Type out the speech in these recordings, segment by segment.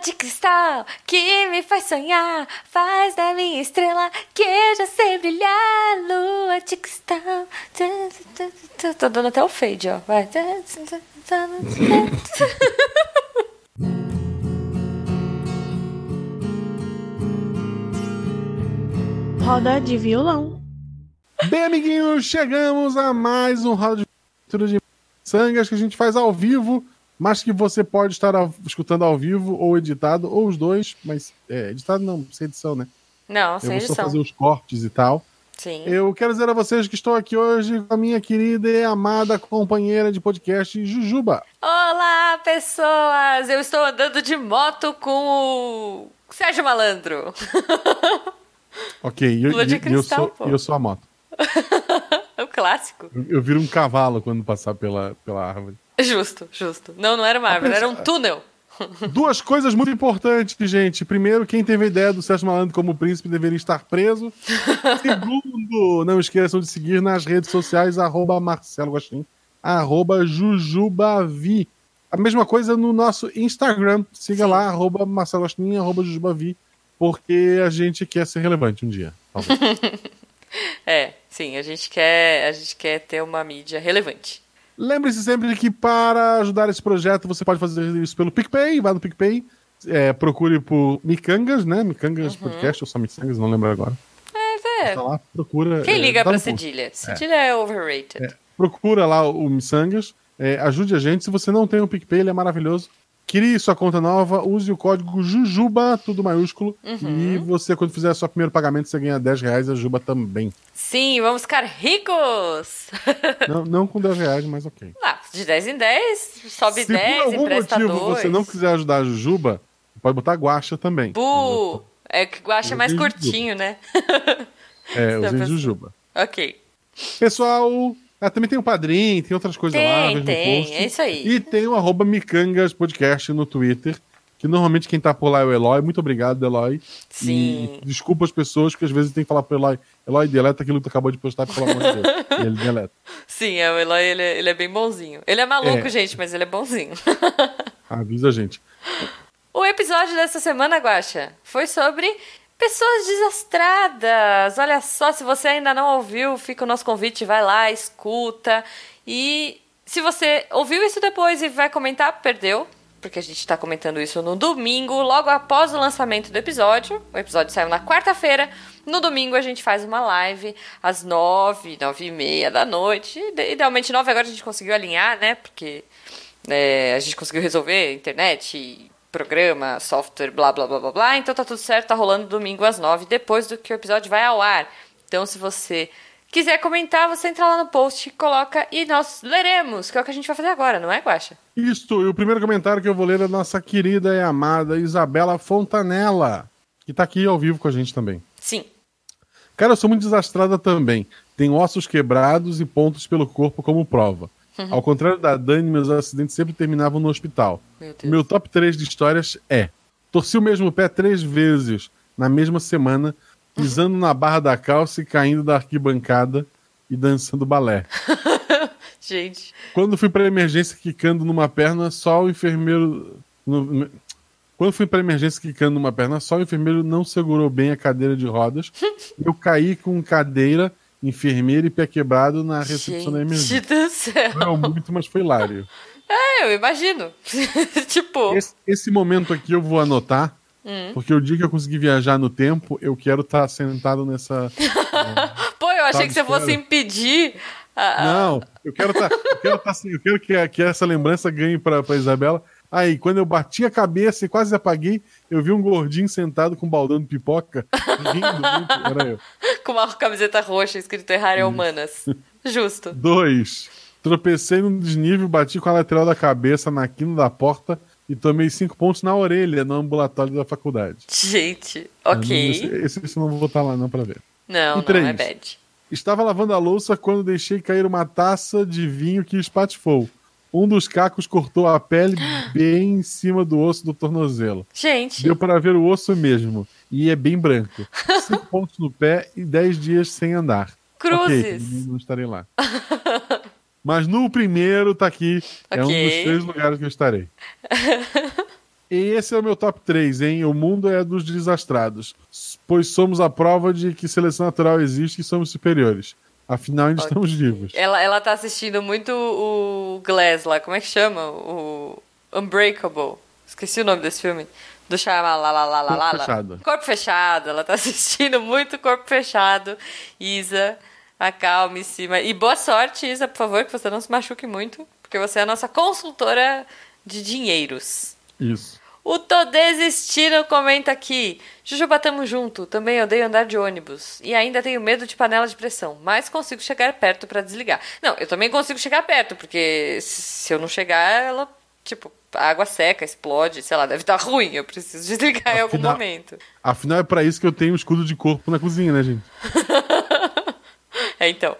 de cristal que me faz sonhar, faz da minha estrela que eu já sei brilhar. Lua de cristal. Tô dando até o fade, ó. Vai. Roda de violão. Bem, amiguinhos, chegamos a mais um roda de de sangas que a gente faz ao vivo, mas que você pode estar ao- escutando ao vivo ou editado, ou os dois, mas é, editado não, sem edição, né? Não, Eu sem vou só edição. fazer os cortes e tal. Sim. Eu quero dizer a vocês que estou aqui hoje com a minha querida e amada companheira de podcast, Jujuba. Olá, pessoas! Eu estou andando de moto com o Sérgio Malandro. Ok, e eu, Lua de e eu, cristal, sou, pô. eu sou a moto. É o clássico. Eu, eu viro um cavalo quando passar pela, pela árvore. Justo, justo. Não, não era uma árvore, era um túnel. Duas coisas muito importantes, gente. Primeiro, quem teve a ideia do Sérgio Malandro como príncipe deveria estar preso. Segundo, não esqueçam de seguir nas redes sociais, arroba Marcelo Guaxinim, arroba Jujubavi. A mesma coisa no nosso Instagram. Siga lá, arroba Marcelo Guaxinim, arroba Jujubavi, porque a gente quer ser relevante um dia. É, sim, a gente quer, a gente quer ter uma mídia relevante. Lembre-se sempre que para ajudar esse projeto você pode fazer isso pelo PicPay, vá no PicPay, é, procure por Micangas, né? Micangas Podcast ou só Micangas, não lembro agora. Mas é. Tá lá, procura. Quem é, liga pra cedilha? Cedilha é, overrated. Procura lá o Missangas, é, ajude a gente. Se você não tem o PicPay, ele é maravilhoso. Crie sua conta nova, use o código Jujuba, tudo maiúsculo. Uhum. E você, quando fizer seu primeiro pagamento, você ganha 10 reais, a Juba também. Sim, vamos ficar ricos! não, não com 10 reais, mas ok. Ah, de 10 em 10, sobe Se 10, por algum motivo 2. você não quiser ajudar a Jujuba, pode botar guacha também. Bu! É que o acha Eu mais curtinho, né? É, usei Jujuba. ok. Pessoal, ah, também tem o Padrim, tem outras coisas lá. Tem, no tem, post. é isso aí. E tem o arroba Micangas Podcast no Twitter, que normalmente quem tá por lá é o Eloy. Muito obrigado, Eloy. Sim. E desculpa as pessoas, que às vezes tem que falar pro Eloy, Eloy, deleta aquilo que tu acabou de postar, pelo amor de Deus. e ele deleta. Sim, é, o Eloy, ele, é- ele é bem bonzinho. Ele é maluco, É. gente, mas ele é bonzinho. Avisa a gente. O episódio dessa semana, Guaxa, foi sobre pessoas desastradas. Olha só, se você ainda não ouviu, fica o nosso convite, vai lá, escuta. E se você ouviu isso depois e vai comentar, perdeu. Porque a gente tá comentando isso no domingo, logo após o lançamento do episódio. O episódio saiu na quarta-feira. No domingo a gente faz uma live às nove, nove e meia da noite. Ide- Idealmente nove, agora a gente conseguiu alinhar, né? Porque é, a gente conseguiu resolver internet, programa, software, blá blá blá blá blá. Então tá tudo certo, tá rolando domingo às nove, depois do que o episódio vai ao ar. Então se você quiser comentar, você entra lá no post, coloca e nós leremos, que é o que a gente vai fazer agora, não é, Guaxa? Isto, e o primeiro comentário que eu vou ler é da nossa querida e amada Isabela Fontanella, que tá aqui ao vivo com a gente também. Sim. Cara, eu sou muito desastrada também. Tenho ossos quebrados e pontos pelo corpo como prova. Ao contrário da Dani, meus acidentes sempre terminavam no hospital. Meu. Meu top 3 de histórias é: torci o mesmo pé três vezes na mesma semana, pisando na barra da calça e caindo da arquibancada e dançando balé. Gente. Quando fui pra emergência quicando numa perna, só o enfermeiro. no- Quando fui pra emergência quicando numa perna, só o enfermeiro não segurou bem a cadeira de rodas. Eu caí com cadeira, enfermeira e pé quebrado na recepção da emergência. Gente do céu. Não muito, mas foi hilário. É, eu imagino. tipo. Esse, esse momento aqui eu vou anotar, Hum. porque o dia que eu conseguir viajar no tempo, eu quero estar sentado nessa. Pô, eu achei Tá que você fosse impedir. a- Não, eu quero estar. eu quero, tá, assim, eu quero que, que essa lembrança ganhe pra Isabela. Aí, quando eu bati a cabeça e quase apaguei, eu vi um gordinho sentado com um baldão de pipoca, rindo muito. Era eu. Com uma camiseta roxa escrito Errar é Humanas. Justo. Dois. Tropecei num desnível, bati com a lateral da cabeça na quina da porta e tomei cinco pontos na orelha no ambulatório da faculdade. Gente, Ah, ok. Esse, esse, não vou botar lá não pra ver. Não, E não três. é bad. Estava lavando a louça quando deixei cair uma taça de vinho que espatifou. Um dos cacos cortou a pele bem em cima do osso do tornozelo. Gente, Deu para ver o osso mesmo. E é bem branco. Cinco pontos no pé e dez dias sem andar. Cruzes. Ok, não estarei lá. Mas no primeiro tá aqui. É um dos três lugares que eu estarei. E esse é o meu top 3, hein? O mundo é dos desastrados. Pois somos a prova de que seleção natural existe e somos superiores. Afinal, ainda estamos vivos. Ela, ela tá assistindo muito o Glass lá, como é que chama? O Unbreakable. Esqueci o nome desse filme. Do Shyamalan. Corpo Fechado. Corpo Fechado. Ela tá assistindo muito Corpo Fechado. Isa, acalme-se. E boa sorte, Isa, por favor, que você não se machuque muito. Porque você é a nossa consultora de dinheiros. Isso. O Tô Desistindo comenta aqui. Jujuba, tamo junto. Também odeio andar de ônibus. E ainda tenho medo de panela de pressão. Mas consigo chegar perto pra desligar. Não, eu também consigo chegar perto, porque se eu não chegar, ela, tipo, a água seca, explode, sei lá, deve estar ruim. Eu preciso desligar em algum Afinal- momento. Afinal, é pra isso que eu tenho um escudo de corpo na cozinha, né, gente? É, então.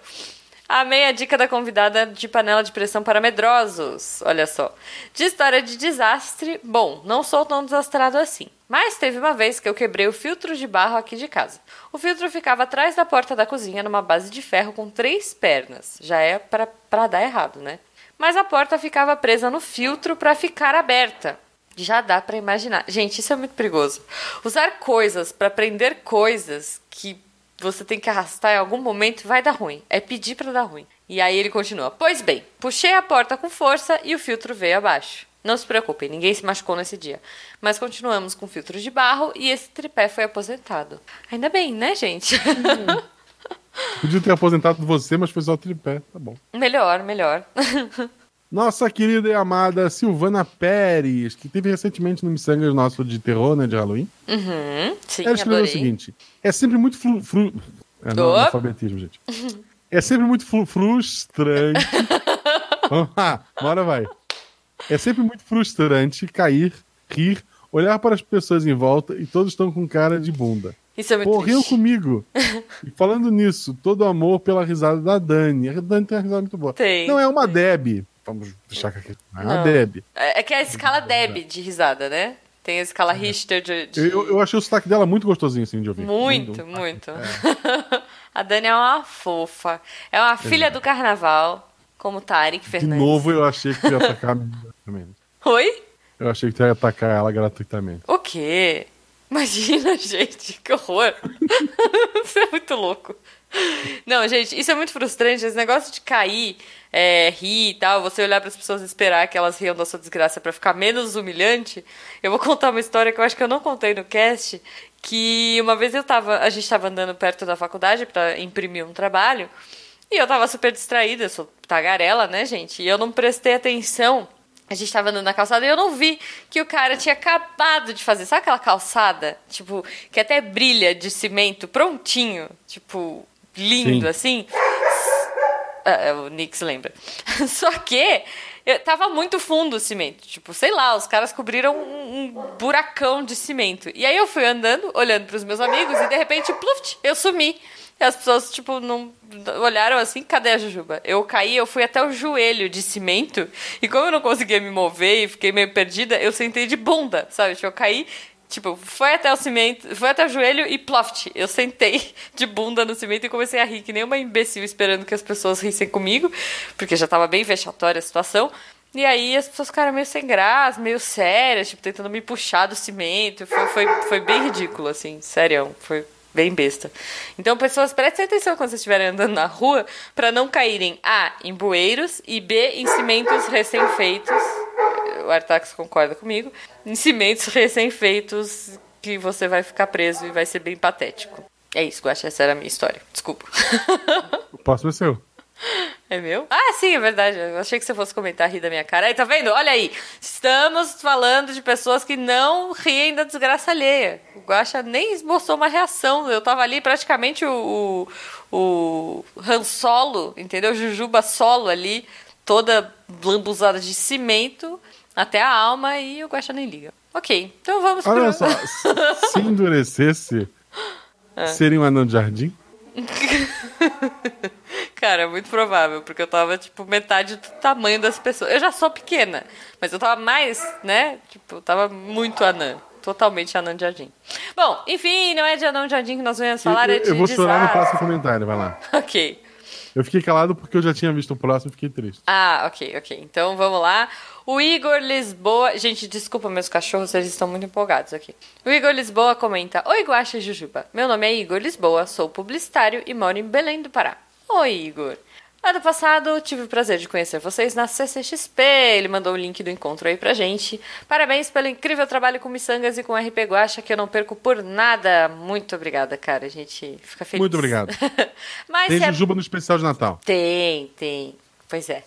Amei a dica da convidada de panela de pressão para medrosos. Olha só. De história de desastre, bom, não sou tão desastrado assim. Mas teve uma vez que eu quebrei o filtro de barro aqui de casa. O filtro ficava atrás da porta da cozinha, numa base de ferro com três pernas. Já é pra dar errado, né? Mas a porta ficava presa no filtro para ficar aberta. Já dá pra imaginar. Gente, isso é muito perigoso. Usar coisas pra prender coisas que você tem que arrastar em algum momento vai dar ruim. É pedir pra dar ruim. E aí ele continua: Pois bem, puxei a porta com força e o filtro veio abaixo. Não se preocupem, ninguém se machucou nesse dia. Mas continuamos com filtro de barro e esse tripé foi aposentado. Ainda bem, né, gente? Podia ter aposentado você, mas foi só o tripé. Tá bom. melhor, melhor. Nossa querida e amada Silvana Pérez, que teve recentemente no Missangas nosso de terror, né, de Halloween. Uhum, sim, Ela escreveu adorei. o seguinte: é sempre muito fru... fru... É, não, Opa. analfabetismo, gente. É sempre muito fru- frustrante. Vamos lá, bora vai. É sempre muito frustrante cair, rir, olhar para as pessoas em volta e todos estão com cara de bunda. Isso é muito triste. comigo. E falando nisso, todo amor pela risada da Dani. A Dani tem uma risada muito boa. Tem, Não é uma Deb. Vamos deixar aqui. Não é Não. Deb. É é que é a escala Deb de risada, né? Tem a escala Richter de. de- Eu, eu achei o sotaque dela muito gostosinho assim de ouvir. Muito, muito. a Dani é uma fofa. É uma filha do carnaval, como Tarek De Fernandes. novo, eu achei que ia atacar a também. Oi? Eu achei que ia atacar ela gratuitamente. O quê? Imagina, gente, que horror. isso é muito louco. Não, gente, isso é muito frustrante. Esse negócio de cair, é, rir e tal, você olhar para as pessoas e esperar que elas riam da sua desgraça para ficar menos humilhante. Eu vou contar uma história que eu acho que eu não contei no cast. Que uma vez eu tava, a gente tava andando perto da faculdade para imprimir um trabalho. E eu tava super distraída, eu sou tagarela, né, gente? E eu não prestei atenção. A gente tava andando na calçada e eu não vi que o cara tinha acabado de fazer. Sabe aquela calçada? Tipo, que até brilha de cimento, prontinho. Tipo, lindo Sim. assim. Ah, o Nix lembra. Só que eu- tava muito fundo o cimento. Tipo, sei lá, os caras cobriram um, um buracão de cimento. E aí eu fui andando, olhando pros meus amigos, e de repente, pluft, eu sumi. E as pessoas, tipo, não olharam assim, cadê a Jujuba? Eu caí, eu fui até o joelho de cimento, e como eu não conseguia me mover e fiquei meio perdida, eu sentei de bunda, sabe? Tipo, eu caí, tipo, foi até o cimento, foi até o joelho e ploft. Eu sentei de bunda no cimento e comecei a rir, que nem uma imbecil esperando que as pessoas rissem comigo, porque já tava bem vexatória a situação. E aí as pessoas ficaram meio sem graça, meio sérias, tipo, tentando me puxar do cimento. Foi, foi, foi bem ridículo, assim, sério. Foi bem besta. Então, pessoas, prestem atenção quando vocês estiverem andando na rua, para não caírem A, em bueiros, e B, em cimentos recém-feitos. O Artax concorda comigo. Em cimentos recém-feitos que você vai ficar preso e vai ser bem patético. É isso, Guaxa, essa era a minha história. Desculpa. O próximo é seu. É meu? Ah, sim, é verdade. Eu achei que você fosse comentar rir da minha cara. Aí, tá vendo? Olha aí. Estamos falando de pessoas que não riem da desgraça alheia. O Guaxa nem esboçou uma reação. Eu tava ali praticamente o, o, o Han Solo, entendeu? Jujuba solo ali, toda lambuzada de cimento até a alma e o Guaxa nem liga. Ok, então vamos Olha pro... só, se endurecesse, É. seria um anão de jardim? Cara, é muito provável, porque eu tava, tipo, metade do tamanho das pessoas. Eu já sou pequena, mas eu tava mais, né? Tipo, eu tava muito anã. Totalmente anã de jardim. Bom, enfim, não é de anão de jardim que nós vamos falar, eu, é de eu vou chorar no próximo comentário, vai lá. Ok. Eu fiquei calado porque eu já tinha visto o próximo e fiquei triste. Ah, ok, ok. Então vamos lá. O Igor Lisboa. Gente, desculpa meus cachorros, eles estão muito empolgados aqui. O Igor Lisboa comenta: Oi, Guaxa e Jujuba. Meu nome é Igor Lisboa, sou publicitário e moro em Belém do Pará. Oi, Igor. Ano passado, tive o prazer de conhecer vocês na CCXP. Ele mandou o link do encontro aí pra gente. Parabéns pelo incrível trabalho com Missangas e com RP Guacha, que eu não perco por nada. Muito obrigada, cara. A gente fica feliz. Muito obrigado. Mas Tem é- Jujuba no especial de Natal. Tem, tem. Pois é.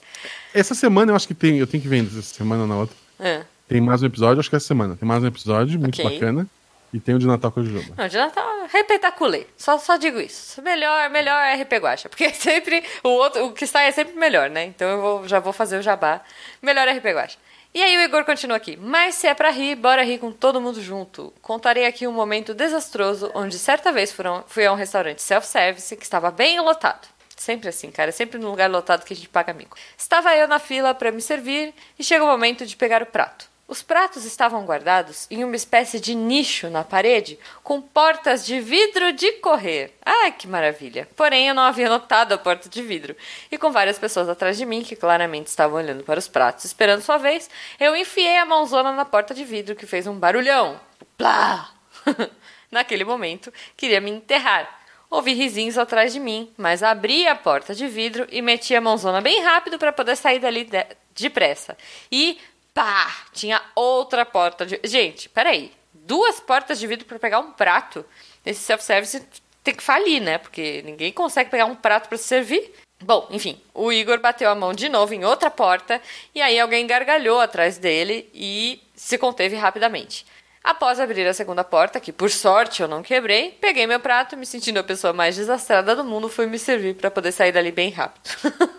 Essa semana eu acho que tem. Eu tenho que ver essa semana ou na outra. Ah. Tem mais um episódio, acho que é essa semana. Tem mais um episódio, muito Ok. bacana. E tem o de Natal com a Jujuba. Não, de Natal, repetaculê. Só, só digo isso. Melhor, melhor é RP Guacha. Porque sempre o outro, o que sai é sempre melhor, né? Então eu vou- já vou fazer o jabá. Melhor RP Guacha. E aí o Igor continua aqui. Mas se é pra rir, bora rir com todo mundo junto. Contarei aqui um momento desastroso onde certa vez foram- fui a um restaurante self-service que estava bem lotado. Sempre assim, cara. Sempre num lugar lotado que a gente paga mico. Estava eu na fila pra me servir e chega o momento de pegar o prato. Os pratos estavam guardados em uma espécie de nicho na parede, com portas de vidro de correr. Ai, que maravilha! Porém, eu não havia notado a porta de vidro. E com várias pessoas atrás de mim, que claramente estavam olhando para os pratos, esperando sua vez, eu enfiei a mãozona na porta de vidro, que fez um barulhão. Plá! Naquele momento, queria me enterrar. Ouvi risinhos atrás de mim, mas abri a porta de vidro e meti a mãozona bem rápido para poder sair dali de- depressa. E pá! Tinha outra porta de. Gente, peraí. Duas portas de vidro para pegar um prato. Esse self-service tem que falir, né? Porque ninguém consegue pegar um prato para se servir. Bom, enfim, o Igor bateu a mão de novo em outra porta e aí alguém gargalhou atrás dele e se conteve rapidamente. Após abrir a segunda porta, que por sorte eu não quebrei, peguei meu prato, me sentindo a pessoa mais desastrada do mundo, fui me servir para poder sair dali bem rápido.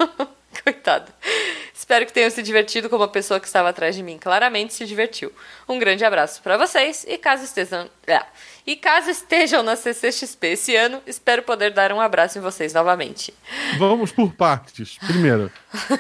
Coitado. Espero que tenham se divertido como a pessoa que estava atrás de mim claramente se divertiu. Um grande abraço para vocês e caso estejam, ah, e caso estejam na CCXP esse ano, espero poder dar um abraço em vocês novamente. Vamos por partes. Primeiro,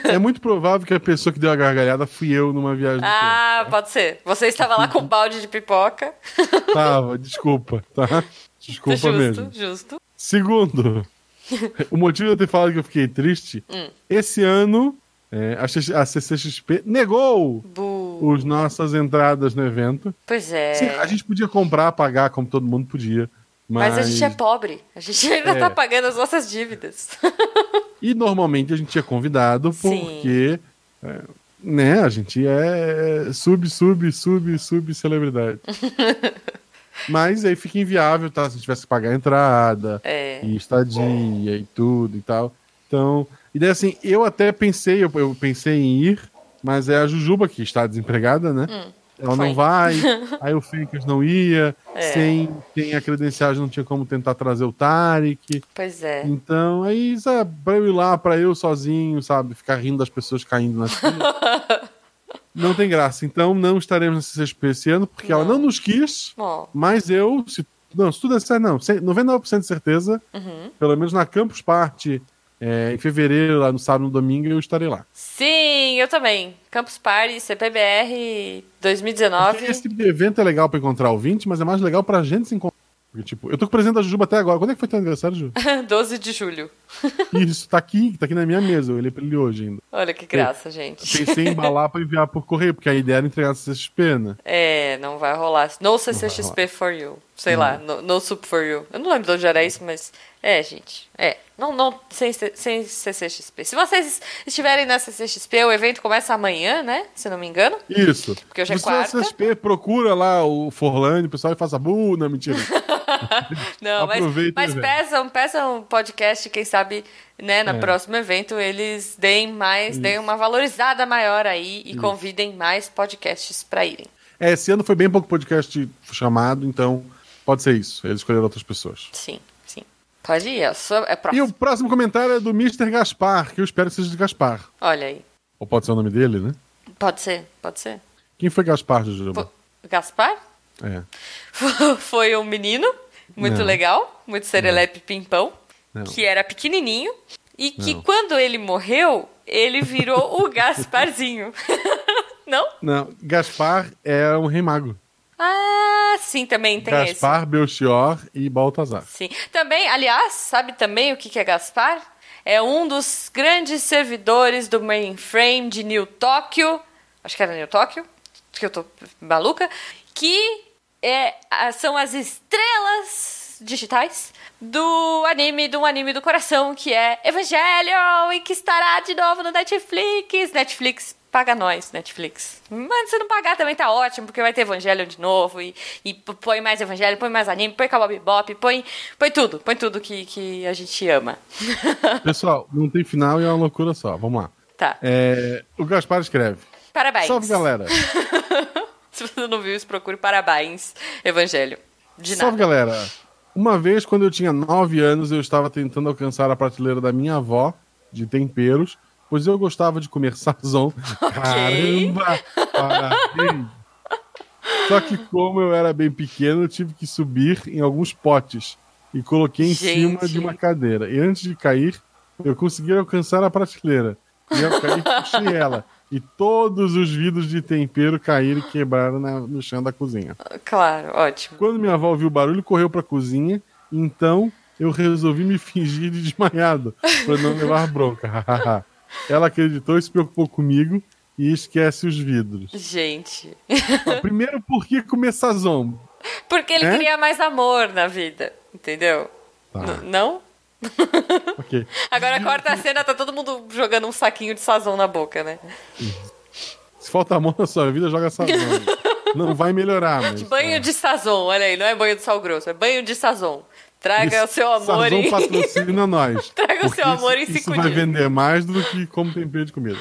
é muito provável que a pessoa que deu a gargalhada fui eu numa viagem Ah, pode ser. Você estava lá com um balde de pipoca. tempo. Tava, desculpa, tá? Desculpa justo, mesmo. justo. Segundo, o motivo de eu ter falado que eu fiquei triste, Hum. esse ano é, a CC a CCXP negou Bu. as nossas entradas no evento. Pois é. Sim, a gente podia comprar, pagar, como todo mundo podia. Mas, Mas a gente é pobre. A gente ainda É. tá pagando as nossas dívidas. E normalmente a gente é convidado porque é, né, a gente é sub, sub, sub, sub celebridade. Mas aí fica inviável, tá? Se a gente tivesse que pagar a entrada É. e estadia e tudo e tal. Então, e daí assim, eu até pensei, eu, eu pensei em ir, mas é a Jujuba que está desempregada, né? Ela Hum, foi. não vai, aí o Fakers não ia, É. sem, sem a credenciagem não tinha como tentar trazer o Tarek. Pois é. Então, aí, sabe, pra eu ir lá, pra eu sozinho, sabe, ficar rindo das pessoas caindo na fila. não tem graça. Então, não estaremos na CCXP esse ano, porque ela não nos quis, Bom, mas eu, se, não, se tudo der certo, não, cem- 99% de certeza, Uhum. pelo menos na Campus Party, é, em fevereiro, lá no sábado e no domingo, eu estarei lá. sim, eu também. Campus Party, CPBR Porque 2019. esse evento é legal pra encontrar ouvinte, mas é mais legal pra gente se encontrar. Porque, tipo, eu tô com o presente da Jujuba até agora. Quando é que foi teu aniversário, Ju? 12 de julho. Isso, tá aqui, tá aqui na minha mesa. Eu olhei pra ele hoje ainda. Olha que graça, gente. Pensei em embalar pra enviar por correio, porque a ideia era entregar na CXP, né? É, não vai rolar. No CCXP for you. Sei lá, no, no Sup for you. Eu não lembro de onde era isso, mas. É, gente. É. Não, não, sem, sem CCXP. Se vocês estiverem na CCXP, o evento começa amanhã, né? Se não me engano. Isso. Porque hoje é Se você vai quarta. na CXP, procura lá o Forlane, o pessoal e faça bu, não, mentira. Não, mas, Aproveita mas peçam, peçam um podcast, quem sabe, né, no É. próximo evento eles deem mais, deem uma valorizada maior aí e convidem mais podcasts pra irem. É, esse ano foi bem pouco podcast chamado, então pode ser isso. Eles escolheram outras pessoas. Sim, sim. Pode ir, é, sua, é E próximo. o próximo comentário é do Mr. Gaspar, que eu espero que seja de Gaspar. Olha aí. Ou pode ser o nome dele, né? Pode ser, pode ser. Quem foi Gaspar, Jujuba? Gaspar? É. Foi um menino muito Não. legal, muito serelepe pimpão, Não. que era pequenininho e que Não. quando ele morreu, ele virou o Gasparzinho. Não? Não, Gaspar é um rei mago. Ah, sim, também tem esse. Gaspar, Belchior e Baltazar. Sim. Também, aliás, sabe também o que que é Gaspar? é um dos grandes servidores do mainframe de New Tóquio. Acho que era New Tóquio, que eu tô maluca. Que é, são as estrelas digitais do anime, do anime do coração, que é Evangelion, e que estará de novo no Netflix. Netflix, paga nós, Netflix. Mas se não pagar também tá ótimo, porque vai ter Evangelion de novo, e, e põe mais Evangelho, põe mais anime, põe Cowboy Bebop, põe, põe tudo, põe tudo que, que a gente ama. Pessoal, não tem final e é uma loucura só, vamos lá. Tá. É, o Gaspar escreve. Parabéns. Salve, galera. se você não viu isso, procure parabéns, Evangelho. De Salve, nada. galera. Uma vez, quando eu tinha 9 anos, eu estava tentando alcançar a prateleira da minha avó de temperos, pois eu gostava de comer sazon. Caramba! Parabéns! Só que como eu era bem pequeno, eu tive que subir em alguns potes e coloquei em Gente. cima de uma cadeira. E antes de cair, eu consegui alcançar a prateleira. E ao cair, puxei ela. E todos os vidros de tempero caíram e quebraram na- no chão da cozinha. Claro, ótimo. Quando minha avó ouviu o barulho, correu pra cozinha. Então eu resolvi me fingir de desmaiado para não levar bronca. Ela acreditou e se preocupou comigo e esquece os vidros. Gente. Primeiro, por que comer sazon? Porque ele É? queria mais amor na vida, entendeu? Tá. Não? Ok. Agora corta a cena, tá todo mundo jogando um saquinho de sazon na boca, né? Se falta amor na sua vida, joga sazon. Não vai melhorar, mas. Banho de sazon, olha aí, não é banho de sal grosso, é banho de sazon. Traga o seu amor Sazon em... patrocina nós. Traga o seu amor isso, em Isso cinco vai dias. vender mais do que como tempero de comida.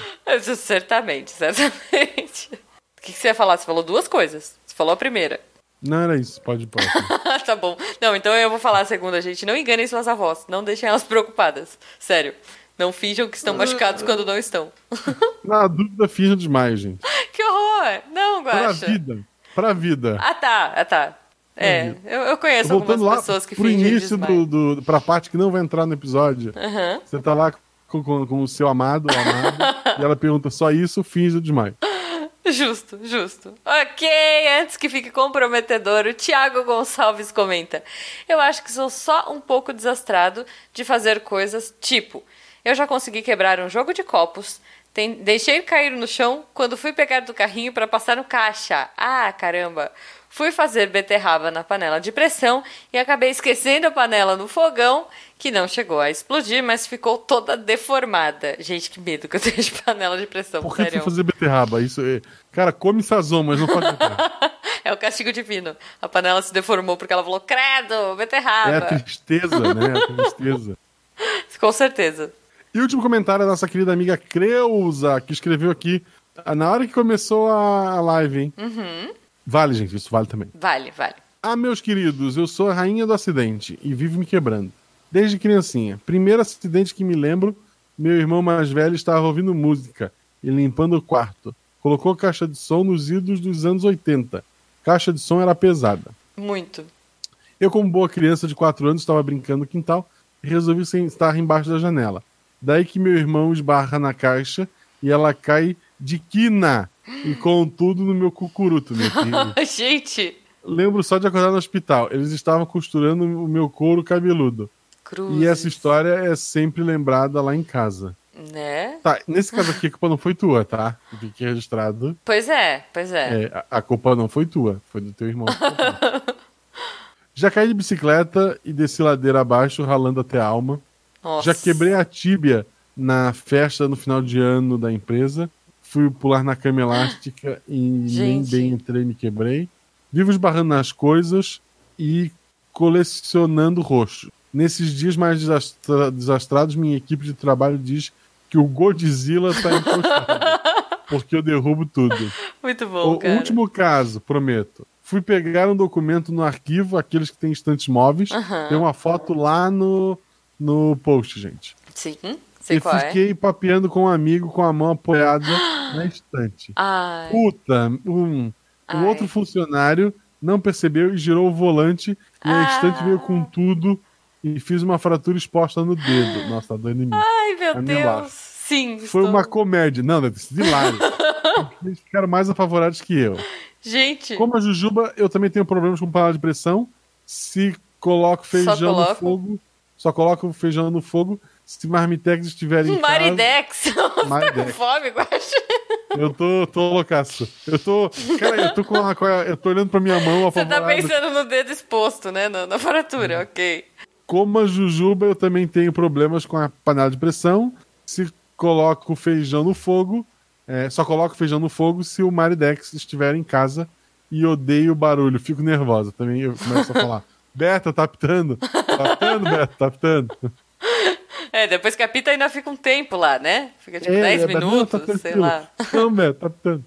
Certamente, certamente. O que, que você ia falar? Você falou duas coisas. Você falou a primeira. Não era isso, pode ir próximo. tá bom. Não, então eu vou falar a segunda, gente. Não enganem suas avós. Não deixem elas preocupadas. Sério. Não finjam que estão machucados quando não estão. Na dúvida, finja demais, gente. que horror! Não, Pra Guaxa. vida. Pra vida. Ah, tá. Ah, tá. É, eu, eu conheço Voltando algumas lá pessoas que pro fingem início do, do, pra parte que não vai entrar no episódio. Aham. Você tá lá com, com, com o seu amado, o amado, e ela pergunta só isso, finge o demais. Justo, justo. Ok, antes que fique comprometedor, o Thiago Gonçalves comenta: Eu acho que sou só um pouco desastrado de fazer coisas tipo: Eu já consegui quebrar um jogo de copos, tem- deixei cair no chão quando fui pegar do carrinho para passar no caixa. Ah, caramba! Fui fazer beterraba na panela de pressão e acabei esquecendo a panela no fogão, que não chegou a explodir, mas ficou toda deformada. Gente, que medo que eu tenho de panela de pressão, Por que fazer beterraba? Isso é... Cara, come sazon, mas não faz beterraba. É o castigo divino. A panela se deformou porque ela falou, credo, É a beterraba. tristeza, né? A tristeza. Com certeza. E o último comentário é da nossa querida amiga Creuza, que escreveu aqui na hora que começou a a live, hein? Uhum. Vale, gente, isso vale também. Vale, vale. Ah, meus queridos, eu sou a rainha do acidente e vivo me quebrando. Desde criancinha. Primeiro acidente que me lembro, meu irmão mais velho estava ouvindo música e limpando o quarto. Colocou caixa de som nos idos dos anos 80. Caixa de som era pesada. Muito. Eu, como boa criança de 4 anos, estava brincando no quintal e resolvi estar embaixo da janela. Daí que meu irmão esbarra na caixa e ela cai de quina e com tudo no meu cucuruto, meu filho. Gente, Lembro só de acordar no hospital. Eles estavam costurando o meu couro cabeludo. E essa história é sempre lembrada lá em casa. Né? Tá, nesse caso aqui a culpa não foi tua, tá? Fique registrado. Pois é, pois é. É, a, a culpa não foi tua, foi do teu irmão. Já caí de bicicleta e desci ladeira abaixo, ralando até a alma. Nossa. Já quebrei a tíbia na festa no final de ano da empresa. Fui pular na cama elástica e nem Gente. bem entrei e me quebrei. Vivo esbarrando nas coisas e colecionando roxo. Nesses dias mais desastra- desastrados, minha equipe de trabalho diz que o Godzilla está encostado. porque eu derrubo tudo. Muito bom, O cara. último caso, prometo. Fui pegar um documento no arquivo, aqueles que têm estantes móveis. Aham. Tem uma foto lá no, no post, gente. Sim, sei e qual é. fiquei papeando com um amigo com a mão apoiada na estante. Ai, Puta, um, um Ai. outro funcionário não percebeu e girou o volante e a Ah. estante veio com tudo e fiz uma fratura exposta no dedo. Nossa, tá doendo em mim. ai meu minha Deus. laço. Sim, Foi estou- uma comédia. Não, deve ser hilário. Eles ficaram mais apavorados que eu. Gente, Como a Jujuba, eu também tenho problemas com panela de pressão. Se coloco feijão no coloco? fogo, só coloco o feijão no fogo, Se Marmitex estiver em casa... Maridex. Você tá com Maridex. fome, Guaxa? Eu tô, tô loucaço. Eu tô. Cara, eu tô com uma. Eu tô olhando pra minha mão Você tá pensando no dedo exposto, né? Na, na fratura, ok. Como a Jujuba, eu também tenho problemas com a panela de pressão. Se coloco o feijão no fogo, é, só coloco o feijão no fogo se o Maridex estiver em casa e odeio o barulho, fico nervosa. Também eu começo a falar: Beta, tá pitando? Tá pitando, Beta, tá pitando. É, depois que apita ainda fica um tempo lá, né? Fica tipo 10 Beta, não, minutos, tá sei lá. Não, Beta, tá pitando.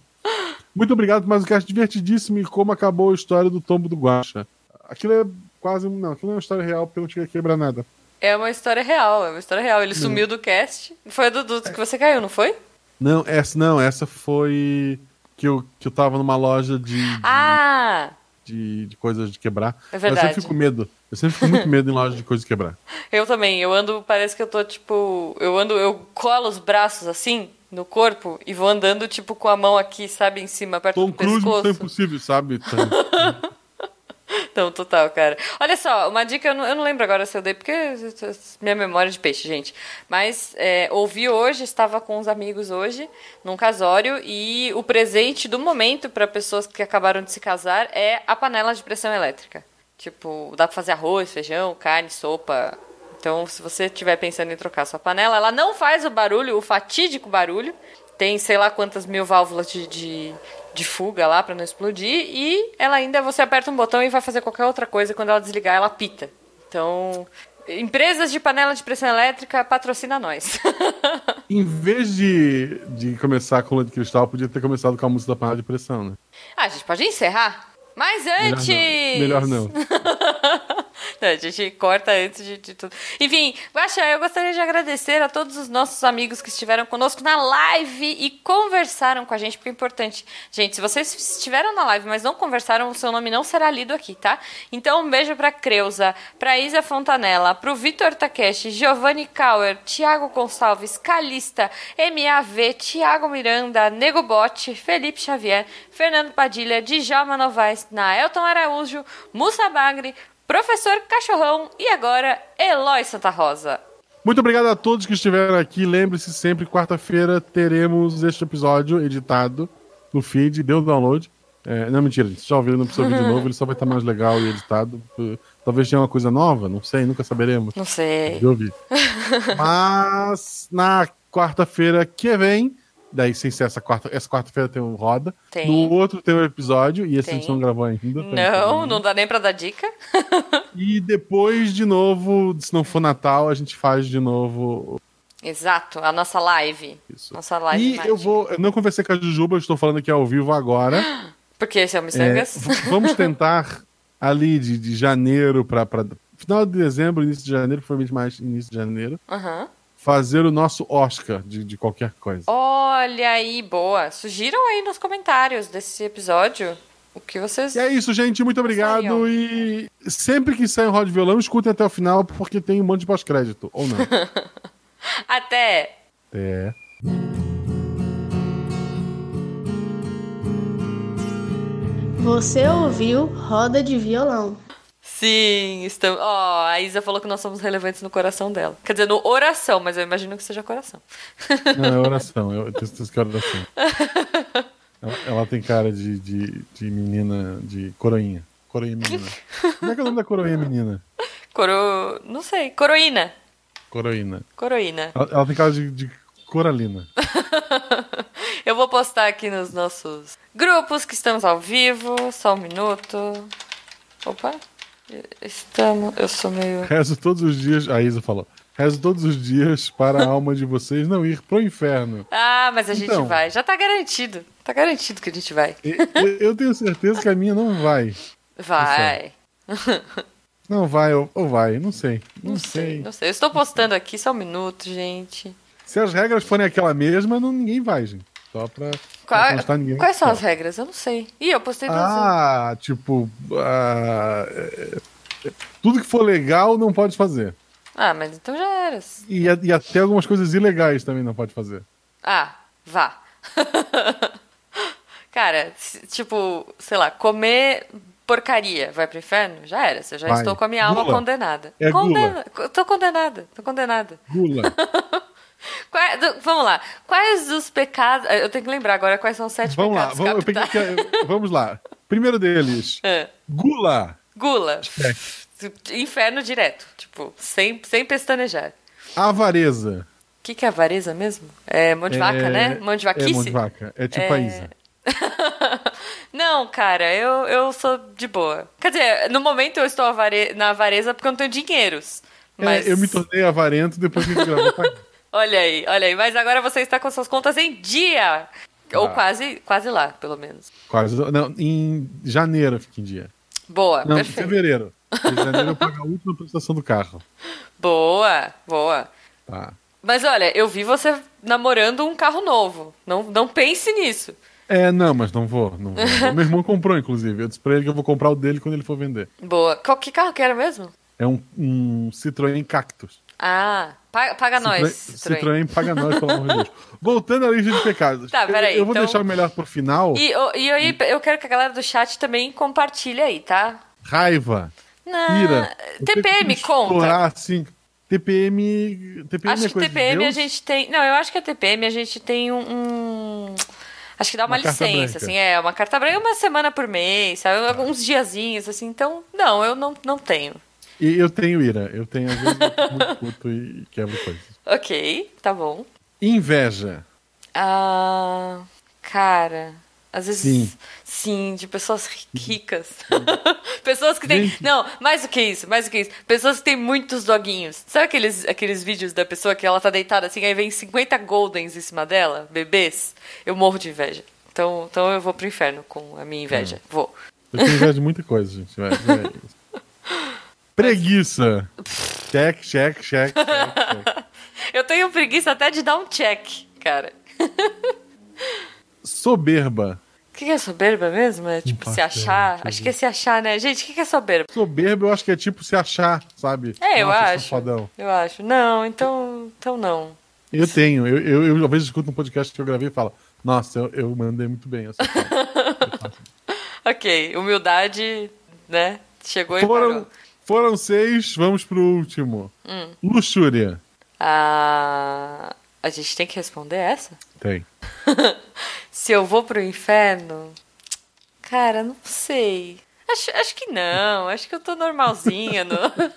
Muito obrigado por mais um cast divertidíssimo e como acabou a história do tombo do Guacha. Aquilo é quase. Não, aquilo não é uma história real porque eu não tinha que quebrar nada. É uma história real, é uma história real. Ele sumiu do cast. Foi a Dudu que você caiu, não foi? Não, essa não, essa foi que eu, que eu tava numa loja de, de, Ah! de, de coisas de quebrar. É verdade. Eu sempre fico com medo. Eu sempre fico muito medo em loja de coisas de quebrar. Eu também. Eu ando, parece que eu tô tipo. Eu ando, eu colo os braços assim no corpo e vou andando tipo com a mão aqui, sabe, em cima, perto Tom do Cruise pescoço. Impossível, sabe? Então, total, cara. Olha só, uma dica, eu não, eu não lembro agora se eu dei, porque minha memória é de peixe, gente. Mas é, ouvi hoje, estava com uns amigos hoje, num casório, e o presente do momento para pessoas que acabaram de se casar é a panela de pressão elétrica. Tipo, dá pra fazer arroz, feijão, carne, sopa. Então, se você estiver pensando em trocar sua panela, ela não faz o barulho, o fatídico barulho. Tem sei lá quantas mil válvulas de, de, de fuga lá pra não explodir. E ela ainda, você aperta um botão e vai fazer qualquer outra coisa. Quando ela desligar, ela pita. Então, empresas de panela de pressão elétrica, patrocina nós. em vez de, de começar com o de cristal, podia ter começado com a música da panela de pressão, né? ah, a gente pode encerrar? Mas Melhor antes! não. Melhor não. Não, a gente corta antes de, de tudo. Enfim, Guaxa, eu gostaria de agradecer a todos os nossos amigos que estiveram conosco na live e conversaram com a gente, porque é importante. Gente, se vocês estiveram na live, mas não conversaram, o seu nome não será lido aqui, tá? Então, um beijo pra Creuza, pra Isa Fontanella, pro Vitor Takeshi, Giovanni Kauer, Thiago Gonçalves, Calista, MAV, Thiago Miranda, Nego Bote, Felipe Xavier, Fernando Padilha, Djalma Novaes, Naelton Araújo, Mussa Bagre, Professor Cachorrão e agora Eloy Santa Rosa. Muito obrigado a todos que estiveram aqui. Lembre-se sempre, quarta-feira teremos este episódio editado no feed, deu download. É, não, mentira, gente. Já ouviram, não precisa ouvir de novo, ele só vai estar mais legal e editado. Talvez tenha uma coisa nova, não sei, nunca saberemos. Não sei. De ouvir. Mas na quarta-feira que vem, daí sem ser essa quarta, essa quarta-feira tem um roda. Tem. No outro tem um episódio, e esse a gente Tem. não gravou ainda. tá Não, entendendo? não dá nem pra dar dica. E depois, de novo, se não for Natal, a gente faz de novo Exato, a nossa live. isso. Nossa live E mágica. eu vou. Eu não conversei com a Jujuba, estou falando aqui ao vivo agora. Porque esse é o É, Missangas. v- vamos tentar ali de, de janeiro para final de dezembro, início de janeiro, provavelmente mais início de janeiro, Aham. Fazer o nosso Oscar de, de qualquer coisa. Olha aí, boa. Sugiram aí nos comentários desse episódio o que vocês. E é isso, gente. Muito obrigado. Saiam. E sempre que sair um Rod Violão, escutem até o final, porque tem um monte de pós-crédito. Ou não. Até! é. Você ouviu Roda de Violão. Sim, estamos. Ó, a Isa falou que nós somos relevantes no coração dela. Quer dizer, no oração, mas eu imagino que seja coração. Não, é oração. Eu tenho que é oração. Ela, ela tem cara de, de, de menina, de coroinha. Coroinha menina. Como é que é o nome da coroinha menina? Coro. Não sei. Coroína. Coroína. Coroína. Ela, ela tem cara de, de coralina. Eu vou postar aqui nos nossos grupos que estamos ao vivo. Só um minuto. Opa. Estamos. Eu sou meio. Rezo todos os dias. A Isa falou. Rezo todos os dias para a alma de vocês não ir pro inferno. Ah, mas a gente Então. vai. Já tá garantido. Tá garantido que a gente vai. Eu, eu tenho certeza que a minha não vai. Vai. Não vai ou, ou vai, não sei. Não, Não sei. sei, não sei. Eu estou postando aqui só um minuto, gente. Se as regras forem aquela mesma, não, ninguém vai, gente. Só pra Qual- quais são as regras? Eu não sei. Ih, eu postei duas. Ah, tipo. ah, é, é, tudo que for legal não pode fazer. Ah, mas então já era. E, e até algumas coisas ilegais também não pode fazer. Ah, vá. Cara, tipo, sei lá, comer porcaria vai pro inferno, já era. Eu já Vai. estou com a minha alma Gula. condenada. É Condena... Tô condenada, tô condenada. Gula. Vamos lá. Quais os pecados. Eu tenho que lembrar agora quais são os sete Vamos lá, pecados vamos, peguei capitais. aqui, eu- vamos lá. Primeiro deles, É. gula. Gula. Inferno direto. Tipo, sem, sem pestanejar. Avareza. O que, que é avareza mesmo? É mão de vaca, É- né? Mão de É vaquice? mão de vaca. É tipo É. a Isa. Não, cara, eu, eu sou de boa. Quer dizer, no momento eu estou avare- na avareza porque eu não tenho dinheiros. Mas... É, eu me tornei avarento depois que gravou com a. Olha aí, olha aí. Mas agora você está com suas contas em dia. Ou Ah. quase, quase lá, pelo menos. Quase. Não, em janeiro fica em dia. Boa, Não, em perfeito. fevereiro. Em janeiro eu pago a última prestação do carro. Boa, boa. Tá. Mas olha, eu vi você namorando um carro novo. Não, não pense nisso. É, não, mas não vou. Não vou. Meu irmão comprou, inclusive. Eu disse pra ele que eu vou comprar o dele quando ele for vender. Boa. Qual que carro que era mesmo? É um, um Citroën Cactus. Ah, paga, paga nós. Citroën, Citroën. Citroën paga nós, pelo amor de Deus. Voltando à lista de pecados. Tá, peraí, Eu, eu vou então- deixar o melhor pro final. E, e aí, eu quero que a galera do chat também compartilhe aí, tá? Raiva. Não, Ira. TPM, que conta. explorar, assim. TPM. TPM Acho é que coisa de TPM a gente tem. Não, eu acho que a TPM a gente tem um. um- Acho que dá uma, Uma licença, assim, é, uma carta branca uma semana por mês, sabe? Alguns diazinhos, assim. Então, não, eu não, não tenho. E eu tenho ira. Eu tenho, às vezes, muito puto e quebro coisas. Ok, tá bom. Inveja. Ah, cara, às vezes. Sim. Sim, de pessoas ri- ricas. pessoas que têm. Gente. Não, mais do que isso, mais do que isso. Pessoas que têm muitos doguinhos. Sabe aqueles, aqueles vídeos da pessoa que ela tá deitada assim, aí vem 50 goldens em cima dela, bebês? Eu morro de inveja. Então, então eu vou pro inferno com a minha inveja. Vou. Eu tenho inveja de muita coisa, gente. vai, vai. Preguiça. Check, check, check, check, check. Eu tenho preguiça até de dar um check, cara. Soberba. O que que é soberba mesmo? É tipo se achar. Acho que é se achar, né? Gente, o que que é soberba? Soberba eu acho que é tipo se achar, sabe? É, eu Nossa, acho. safadão. Eu acho. Não, então, então não. Eu tenho. Eu, eu, eu, às vezes escuto um podcast que eu gravei e falo, nossa, eu, eu mandei muito bem. essa parte." Ok, humildade, né? Chegou e foram, parou. Foram seis, vamos pro último. Hum. Luxúria. Ah, a gente tem que responder essa? Tem. Se eu vou pro inferno? Cara, não sei. Acho, acho que não. Acho que eu tô normalzinha. No...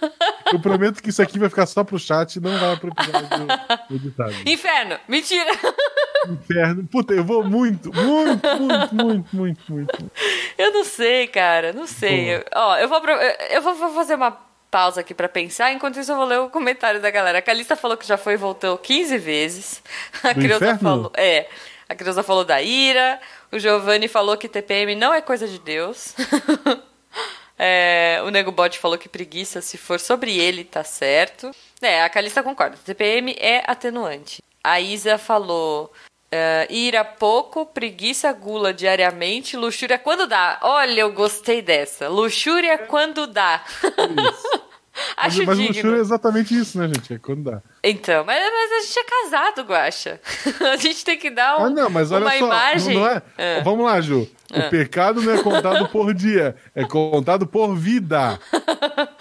Eu prometo que isso aqui vai ficar só pro chat e não vai pro episódio editado. inferno! Mentira! Inferno. Puta, eu vou muito, muito, muito, muito, muito, muito. Eu não sei, cara. Não sei. Eu- ó, eu vou, eu- vou, vou fazer uma pausa aqui pra pensar. Enquanto isso, eu vou ler o comentário da galera. A Calista falou que já foi e voltou 15 vezes. A Do Creuza inferno? falou. É. A Creuza falou da ira. O Giovanni falou que TPM não é coisa de Deus. É, o Nego Bot falou que preguiça, se for sobre ele, tá certo. É, a Calista concorda. TPM é atenuante. A Isa falou. é, ira pouco, preguiça, gula diariamente, luxúria quando dá. Olha, eu gostei dessa. Luxúria quando dá. Mas, Acho mas digno. luxúria é exatamente isso, né, gente? É quando dá. Então, mas, mas a gente é casado, Guaxa. a gente tem que dar um, Ah, não, mas olha uma só. imagem. Não, é? É. Vamos lá, Ju. O É. pecado não é contado por dia, é contado por vida.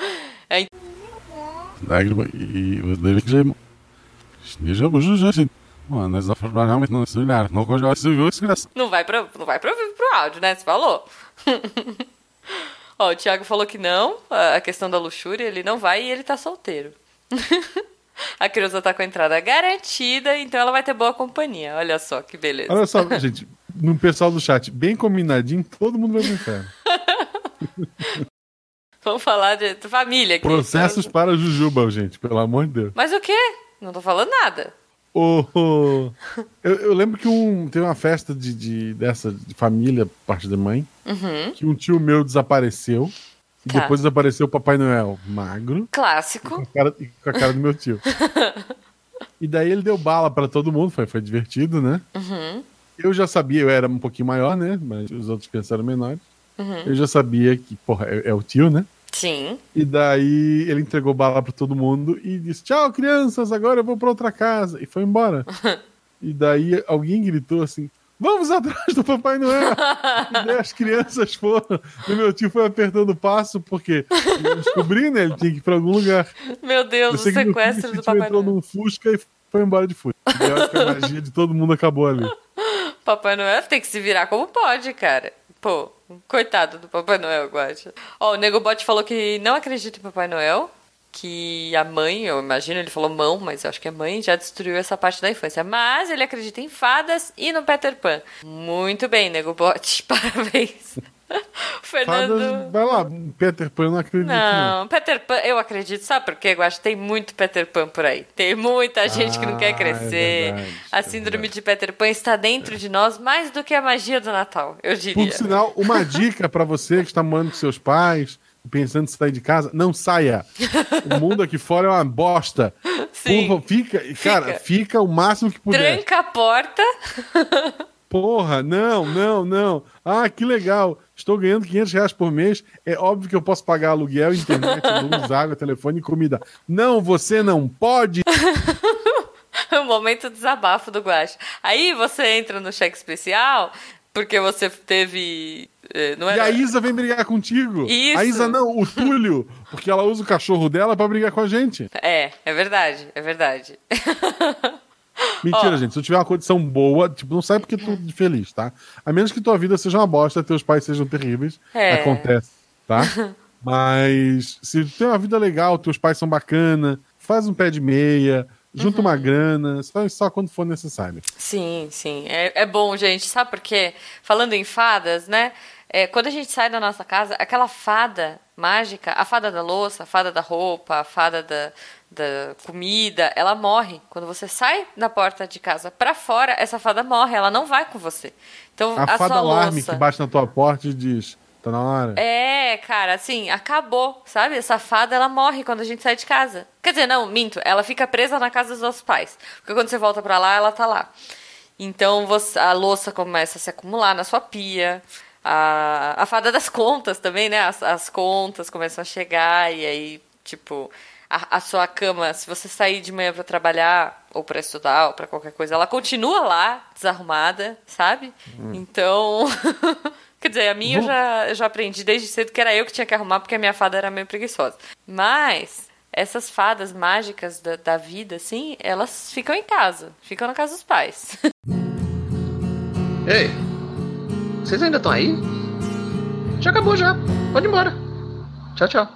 É. Não vai pro, não vai pro, pro áudio, né? Você falou. Ó, o Thiago falou que não, a questão da luxúria, ele não vai e ele tá solteiro. a Creuza tá com a entrada garantida, então ela vai ter boa companhia. Olha só que beleza. Olha só, gente, no pessoal do chat, bem combinadinho, todo mundo vai pro inferno. Vamos falar de família aqui. Processos para Jujuba, gente, pelo amor de Deus. Mas o quê? Não tô falando nada. Ô, ô, eu, eu lembro que um, teve uma festa de, de- dessa de família, parte da mãe, Uhum. que um tio meu desapareceu. E Tá. depois desapareceu o Papai Noel magro. Com Clássico. a cara, com a cara do meu tio. e daí ele deu bala pra todo mundo, foi, foi divertido, né? Uhum. Eu já sabia, eu era um pouquinho maior, né? Mas os outros crianças eram menores. Uhum. Eu já sabia que, porra, é, é o tio, né? Sim. E daí ele entregou bala pra todo mundo e disse: Tchau, crianças, agora eu vou pra outra casa. E foi embora. e daí alguém gritou assim: Vamos atrás do Papai Noel! e daí as crianças foram. E meu tio foi apertando o passo, porque eu descobri, né? Ele tinha que ir pra algum lugar. Meu Deus, Eu o sequestro do Papai entrou Noel. num Fusca e foi embora de Fusca. E eu acho que a magia de todo mundo acabou ali. Papai Noel tem que se virar como pode, cara. Pô, coitado do Papai Noel, Guacha. Ó, o Nego Bot falou que não acredita em Papai Noel. Que a mãe, eu imagino, ele falou mão, mas eu acho que a mãe já destruiu essa parte da infância. Mas ele acredita em fadas e no Peter Pan. Muito bem, Nego Bot. Parabéns. Fernando. Fadas, vai lá, Peter Pan, eu não acredito. Não. Não, Peter Pan, eu acredito, sabe por quê? Eu acho que tem muito Peter Pan por aí. Tem muita gente que não Ah, quer é crescer. verdade, a é síndrome verdade. de Peter Pan está dentro de nós mais do que a magia do Natal, eu diria. Por sinal, uma dica pra você que está morando com seus pais, pensando em sair de casa, não saia. O mundo aqui fora é uma bosta. Sim. Porra, fica, cara, fica o máximo que puder. Tranca a porta. Porra, não, não, não. Ah, que legal. Estou ganhando 500 reais por mês. É óbvio que eu posso pagar aluguel, internet, luz, água, telefone e comida. Não, você não pode. o momento desabafo do Guache. Aí você entra no cheque especial porque você teve. eh, Não E era... a Isa vem brigar contigo. Isso. A Isa não, o Túlio, porque ela usa o cachorro dela pra brigar com a gente. É, é verdade, é verdade. Mentira, Ó. gente. Se eu tiver uma condição boa, tipo, não sai porque tu de feliz, tá? A menos que tua vida seja uma bosta, teus pais sejam terríveis. É. Acontece, tá? Mas se tu tem uma vida legal, teus pais são bacana, faz um pé de meia, junta Uhum. uma grana, só, só quando for necessário. Sim, sim. É, é bom, gente. Sabe por quê? Falando em fadas, né? É, quando a gente sai da nossa casa, aquela fada mágica, a fada da louça, a fada da roupa, a fada da, da comida, ela morre. Quando você sai da porta de casa pra fora, essa fada morre, ela não vai com você. Então, A, a, fada alarme louça... que bate na tua porta e diz: tá na hora. É, cara, assim, acabou, sabe? Essa fada, ela morre quando a gente sai de casa. Quer dizer, não, minto, ela fica presa na casa dos nossos pais. Porque quando você volta pra lá, ela tá lá. Então você- a louça começa a se acumular na sua pia. A, a fada das contas também, né? As, as contas começam a chegar e aí, tipo, a, a sua cama, se você sair de manhã pra trabalhar, ou pra estudar, ou pra qualquer coisa, ela continua lá, desarrumada, sabe? Então. Quer dizer, a minha eu já, eu já aprendi desde cedo que era eu que tinha que arrumar porque a minha fada era meio preguiçosa. Mas essas fadas mágicas da, da vida, assim, elas ficam em casa, ficam na casa dos pais. Ei, vocês ainda estão aí? Já acabou já. Pode ir embora. Tchau, tchau.